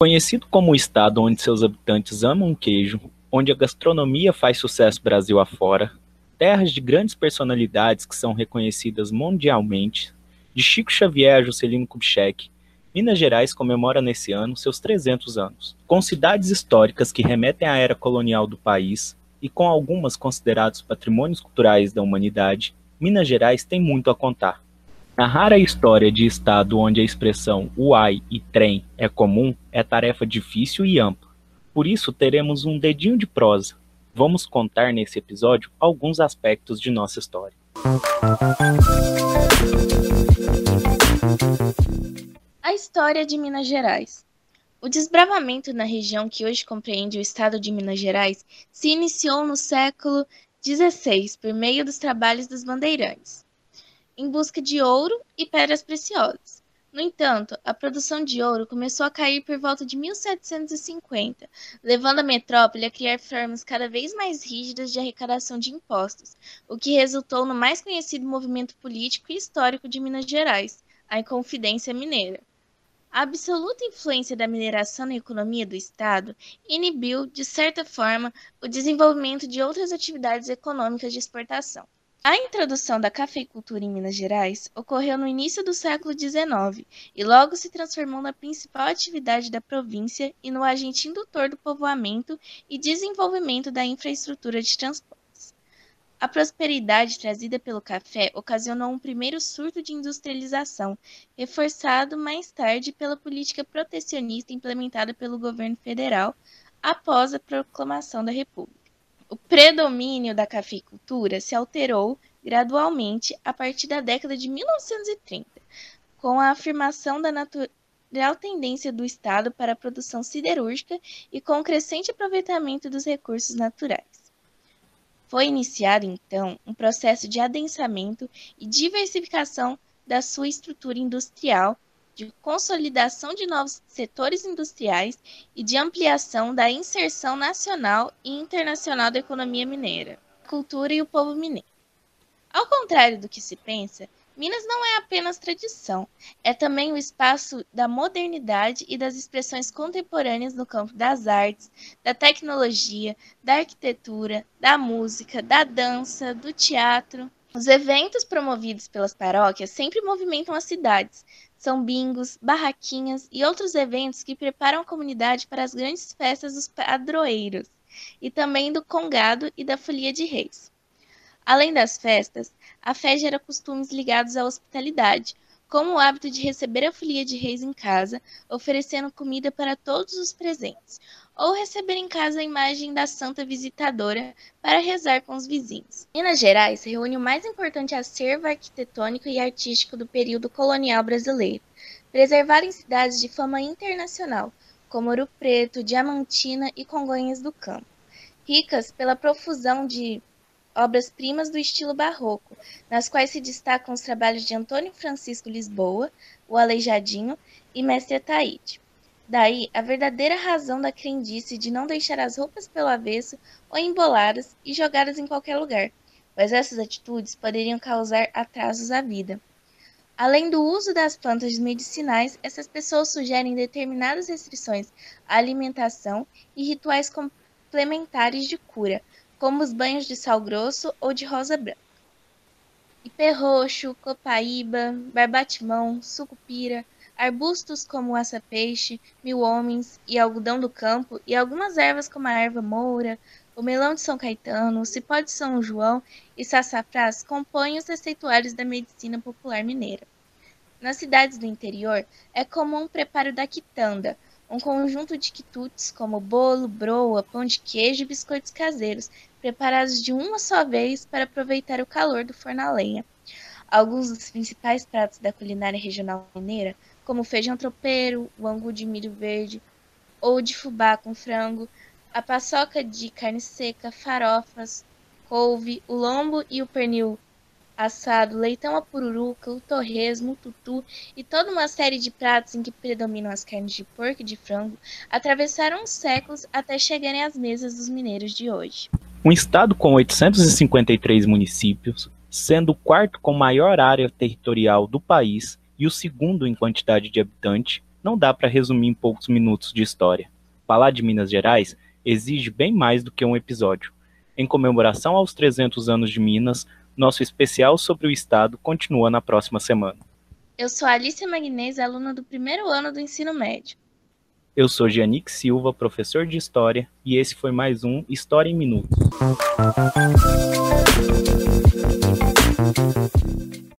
Conhecido como o estado onde seus habitantes amam queijo, onde a gastronomia faz sucesso Brasil afora, terras de grandes personalidades que são reconhecidas mundialmente, de Chico Xavier a Juscelino Kubitschek, Minas Gerais comemora nesse ano seus 300 anos. Com cidades históricas que remetem à era colonial do país e com algumas consideradas patrimônios culturais da humanidade, Minas Gerais tem muito a contar. Narrar a história de estado onde a expressão uai e trem é comum é tarefa difícil e ampla. Por isso teremos um dedinho de prosa. Vamos contar nesse episódio alguns aspectos de nossa história. A história de Minas Gerais. O desbravamento na região que hoje compreende o estado de Minas Gerais se iniciou no século XVI por meio dos trabalhos dos bandeirantes em busca de ouro e pedras preciosas. No entanto, a produção de ouro começou a cair por volta de 1750, levando a metrópole a criar formas cada vez mais rígidas de arrecadação de impostos, o que resultou no mais conhecido movimento político e histórico de Minas Gerais, a Inconfidência Mineira. A absoluta influência da mineração na economia do Estado inibiu, de certa forma, o desenvolvimento de outras atividades econômicas de exportação. A introdução da cafeicultura em Minas Gerais ocorreu no início do século XIX e logo se transformou na principal atividade da província e no agente indutor do povoamento e desenvolvimento da infraestrutura de transportes. A prosperidade trazida pelo café ocasionou um primeiro surto de industrialização, reforçado mais tarde pela política protecionista implementada pelo governo federal após a proclamação da República. O predomínio da cafeicultura se alterou gradualmente a partir da década de 1930, com a afirmação da natural tendência do Estado para a produção siderúrgica e com o crescente aproveitamento dos recursos naturais. Foi iniciado, então, um processo de adensamento e diversificação da sua estrutura industrial de consolidação de novos setores industriais e de ampliação da inserção nacional e internacional da economia mineira, cultura e o povo mineiro. Ao contrário do que se pensa, Minas não é apenas tradição, é também o espaço da modernidade e das expressões contemporâneas no campo das artes, da tecnologia, da arquitetura, da música, da dança, do teatro. Os eventos promovidos pelas paróquias sempre movimentam as cidades, são bingos, barraquinhas e outros eventos que preparam a comunidade para as grandes festas dos padroeiros e também do congado e da folia de reis. Além das festas, a fé gera costumes ligados à hospitalidade, como o hábito de receber a folia de reis em casa, oferecendo comida para todos os presentes, ou receber em casa a imagem da santa visitadora para rezar com os vizinhos. Minas Gerais reúne o mais importante acervo arquitetônico e artístico do período colonial brasileiro, preservado em cidades de fama internacional, como Ouro Preto, Diamantina e Congonhas do Campo, ricas pela profusão de obras-primas do estilo barroco, nas quais se destacam os trabalhos de Antônio Francisco Lisboa, o Aleijadinho e Mestre Ataíde. Daí a verdadeira razão da crendice de não deixar as roupas pelo avesso ou emboladas e jogadas em qualquer lugar, pois essas atitudes poderiam causar atrasos à vida. Além do uso das plantas medicinais, essas pessoas sugerem determinadas restrições à alimentação e rituais complementares de cura, como os banhos de sal grosso ou de rosa branca. Ipê roxo, copaíba, barbatimão, sucupira, arbustos como aça-peixe, mil-homens e algodão do campo, e algumas ervas como a erva moura, o melão de São Caetano, o cipó de São João e sassafrás compõem os receituários da medicina popular mineira. Nas cidades do interior, é comum o preparo da quitanda, um conjunto de quitutes como bolo, broa, pão de queijo e biscoitos caseiros, preparados de uma só vez para aproveitar o calor do forno a lenha. Alguns dos principais pratos da culinária regional mineira como feijão tropeiro, o angu de milho verde ou de fubá com frango, a paçoca de carne seca, farofas, couve, o lombo e o pernil assado, leitão à pururuca, o torresmo, o tutu e toda uma série de pratos em que predominam as carnes de porco e de frango, atravessaram os séculos até chegarem às mesas dos mineiros de hoje. Um estado com 853 municípios, sendo o quarto com maior área territorial do país, e o segundo em quantidade de habitante, não dá para resumir em poucos minutos de história. Falar de Minas Gerais exige bem mais do que um episódio. Em comemoração aos 300 anos de Minas, nosso especial sobre o estado continua na próxima semana. Eu sou Alicia Magnese, aluna do primeiro ano do ensino médio. Eu sou Giannick Silva, professor de História, e esse foi mais um História em Minutos.